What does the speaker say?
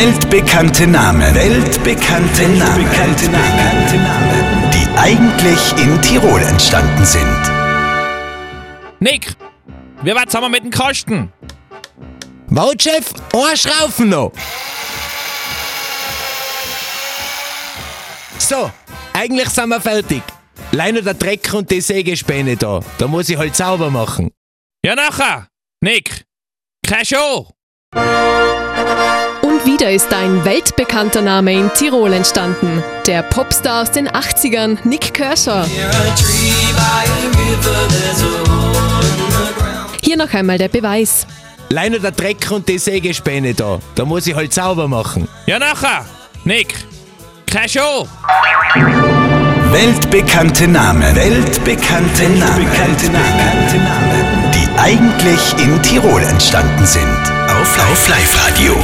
Weltbekannte Namen. Weltbekannte Namen. Weltbekannte Namen. Die eigentlich in Tirol entstanden sind. Nick, wie weit sind wir mit dem Kasten? Mautchef, ein Schraufen noch. So, eigentlich sind wir fertig. Leine der Dreck und die Sägespäne da. Da muss ich halt sauber machen. Ja, nachher. Nick, keine Show. Wieder ist ein weltbekannter Name in Tirol entstanden. Der Popstar aus den 80ern, Nick Kershaw. Hier noch einmal der Beweis. Leine der Dreck und die Sägespäne da. Da muss ich halt sauber machen. Ja, nachher. Nick, keine Show. Weltbekannte Namen. Weltbekannte Namen. Weltbekannte Namen. Die eigentlich in Tirol entstanden sind. Auf Live-Radio.